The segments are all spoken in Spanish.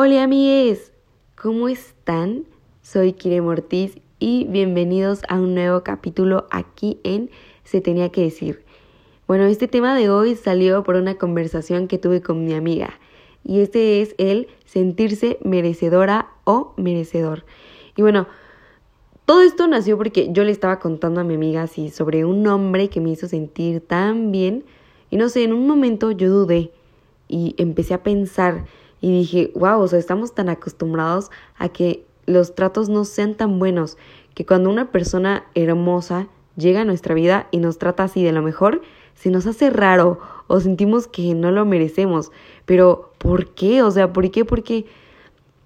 Hola amigues, ¿cómo están? Soy Kire Ortiz y bienvenidos a un nuevo capítulo aquí en Se tenía que decir. Bueno, este tema de hoy salió por una conversación que tuve con mi amiga y este es el sentirse merecedora o merecedor. Y bueno, todo esto nació porque yo le estaba contando a mi amiga así sobre un hombre que me hizo sentir tan bien y no sé, en un momento yo dudé y empecé a pensar y dije, wow, o sea, estamos tan acostumbrados a que los tratos no sean tan buenos, que cuando una persona hermosa llega a nuestra vida y nos trata así de lo mejor, se nos hace raro o sentimos que no lo merecemos. Pero, ¿por qué? O sea, ¿por qué? Porque...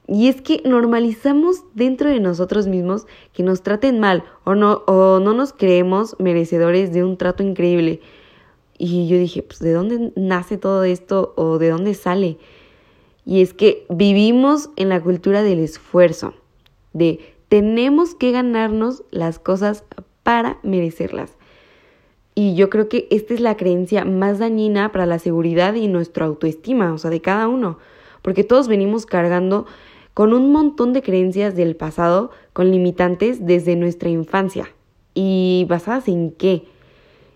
Y es que normalizamos dentro de nosotros mismos que nos traten mal o no, o no nos creemos merecedores de un trato increíble. Y yo dije, pues, ¿de dónde nace todo esto o de dónde sale? Y es que vivimos en la cultura del esfuerzo, de tenemos que ganarnos las cosas para merecerlas. Y yo creo que esta es la creencia más dañina para la seguridad y nuestra autoestima, o sea, de cada uno, porque todos venimos cargando con un montón de creencias del pasado, con limitantes desde nuestra infancia. ¿Y basadas en qué?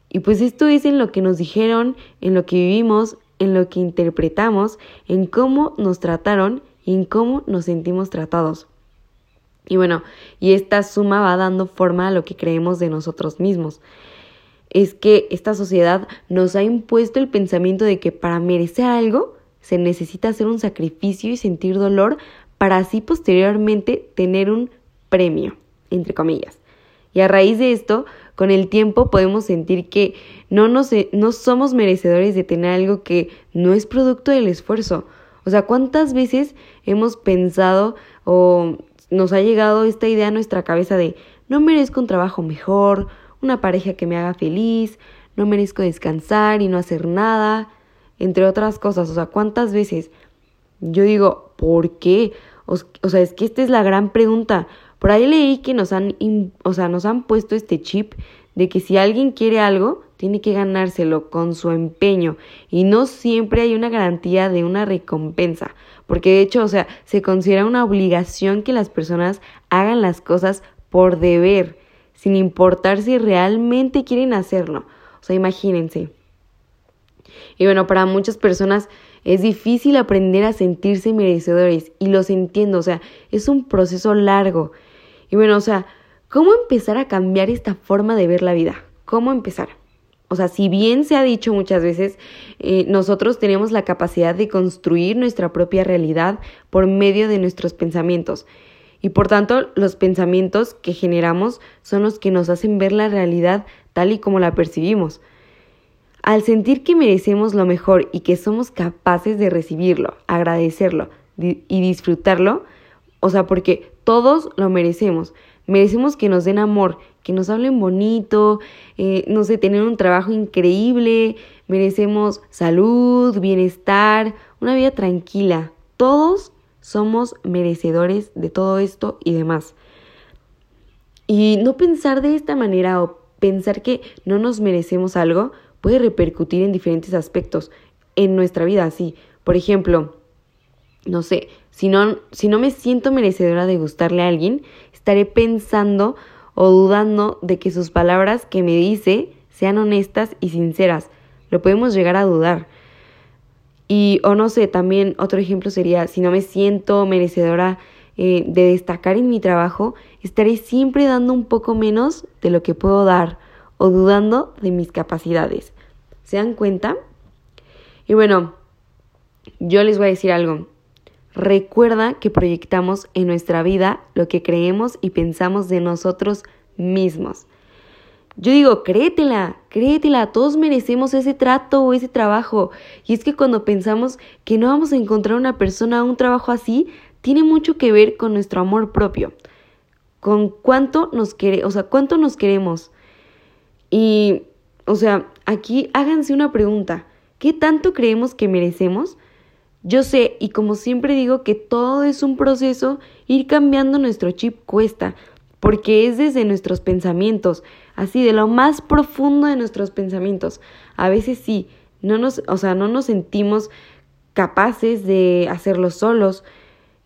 Y pues esto es en lo que nos dijeron, en lo que vivimos, en lo que interpretamos, en cómo nos trataron y en cómo nos sentimos tratados. Y bueno, y esta suma va dando forma a lo que creemos de nosotros mismos. Es que esta sociedad nos ha impuesto el pensamiento de que para merecer algo se necesita hacer un sacrificio y sentir dolor para así posteriormente tener un premio, entre comillas. Y a raíz de esto, con el tiempo podemos sentir que no, nos, no somos merecedores de tener algo que no es producto del esfuerzo. O sea, ¿cuántas veces hemos pensado o nos ha llegado esta idea a nuestra cabeza de no merezco un trabajo mejor, una pareja que me haga feliz, no merezco descansar y no hacer nada, entre otras cosas. O sea, ¿cuántas veces? Yo digo, ¿por qué? O, o sea, es que esta es la gran pregunta. Por ahí leí que nos han, o sea, nos han puesto este chip de que si alguien quiere algo, tiene que ganárselo con su empeño y no siempre hay una garantía de una recompensa, porque de hecho, o sea, se considera una obligación que las personas hagan las cosas por deber, sin importar si realmente quieren hacerlo. O sea, imagínense. Y bueno, para muchas personas es difícil aprender a sentirse merecedores y los entiendo, o sea, es un proceso largo y bueno, o sea, ¿cómo empezar a cambiar esta forma de ver la vida? ¿Cómo empezar? O sea, si bien se ha dicho muchas veces, eh, nosotros tenemos la capacidad de construir nuestra propia realidad por medio de nuestros pensamientos. Y por tanto, los pensamientos que generamos son los que nos hacen ver la realidad tal y como la percibimos. Al sentir que merecemos lo mejor y que somos capaces de recibirlo, agradecerlo y disfrutarlo, o sea, porque todos lo merecemos. Merecemos que nos den amor, que nos hablen bonito, eh, no sé, tener un trabajo increíble, merecemos salud, bienestar, una vida tranquila. Todos somos merecedores de todo esto y demás. Y no pensar de esta manera o pensar que no nos merecemos algo puede repercutir en diferentes aspectos en nuestra vida, así. Por ejemplo, no sé, si no, si no me siento merecedora de gustarle a alguien, estaré pensando o dudando de que sus palabras que me dice sean honestas y sinceras. Lo podemos llegar a dudar. Y, o no sé, también otro ejemplo sería, si no me siento merecedora eh, de destacar en mi trabajo, estaré siempre dando un poco menos de lo que puedo dar o dudando de mis capacidades. ¿Se dan cuenta? Y bueno, yo les voy a decir algo. Recuerda que proyectamos en nuestra vida lo que creemos y pensamos de nosotros mismos. Yo digo, créetela, créetela, todos merecemos ese trato o ese trabajo. Y es que cuando pensamos que no vamos a encontrar una persona o un trabajo así, tiene mucho que ver con nuestro amor propio, con cuánto nos quiere, o sea, cuánto nos queremos. Y, o sea, aquí háganse una pregunta, ¿qué tanto creemos que merecemos? Yo sé, y como siempre digo, que todo es un proceso, ir cambiando nuestro chip cuesta, porque es desde nuestros pensamientos, así de lo más profundo de nuestros pensamientos. A veces sí, no nos, o sea, no nos sentimos capaces de hacerlo solos,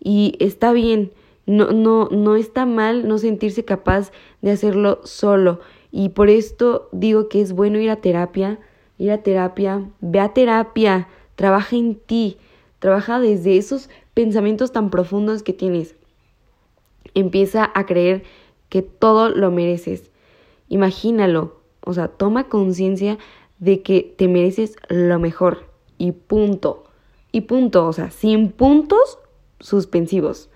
y está bien. No, no, no está mal no sentirse capaz de hacerlo solo. Y por esto digo que es bueno ir a terapia, ir a terapia, ve a terapia, trabaja en ti, trabaja desde esos pensamientos tan profundos que tienes. Empieza a creer que todo lo mereces. Imagínalo, o sea, toma conciencia de que te mereces lo mejor y punto. Y punto, o sea, sin puntos suspensivos.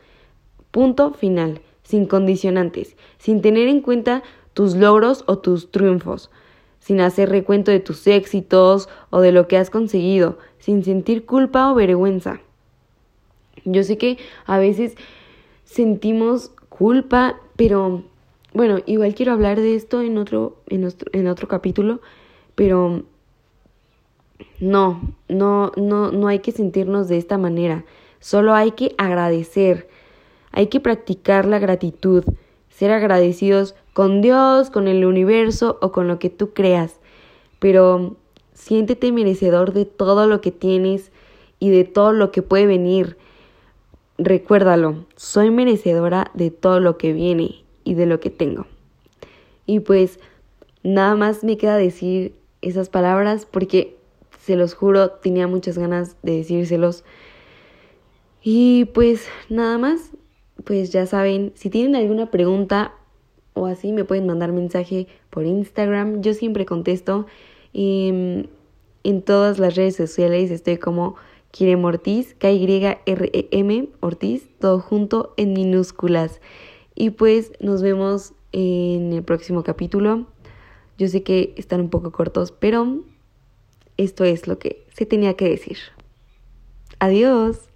Punto final, sin condicionantes, sin tener en cuenta tus logros o tus triunfos, sin hacer recuento de tus éxitos o de lo que has conseguido, sin sentir culpa o vergüenza. Yo sé que a veces sentimos culpa, pero bueno, igual quiero hablar de esto en otro, en en otro capítulo, pero no, no, no, no hay que sentirnos de esta manera. Solo hay que agradecer. Hay que practicar la gratitud, ser agradecidos con Dios, con el universo o con lo que tú creas. Pero siéntete merecedor de todo lo que tienes y de todo lo que puede venir. Recuérdalo, soy merecedora de todo lo que viene y de lo que tengo. Y pues nada más me queda decir esas palabras porque se los juro, tenía muchas ganas de decírselos. Y pues nada más, pues ya saben, si tienen alguna pregunta o así, me pueden mandar mensaje por Instagram. Yo siempre contesto. Em, en todas las redes sociales estoy como Kirem Ortiz, K-Y-R-E-M Ortiz, todo junto en minúsculas. Y pues nos vemos en el próximo capítulo. Yo sé que están un poco cortos, pero esto es lo que se tenía que decir. Adiós.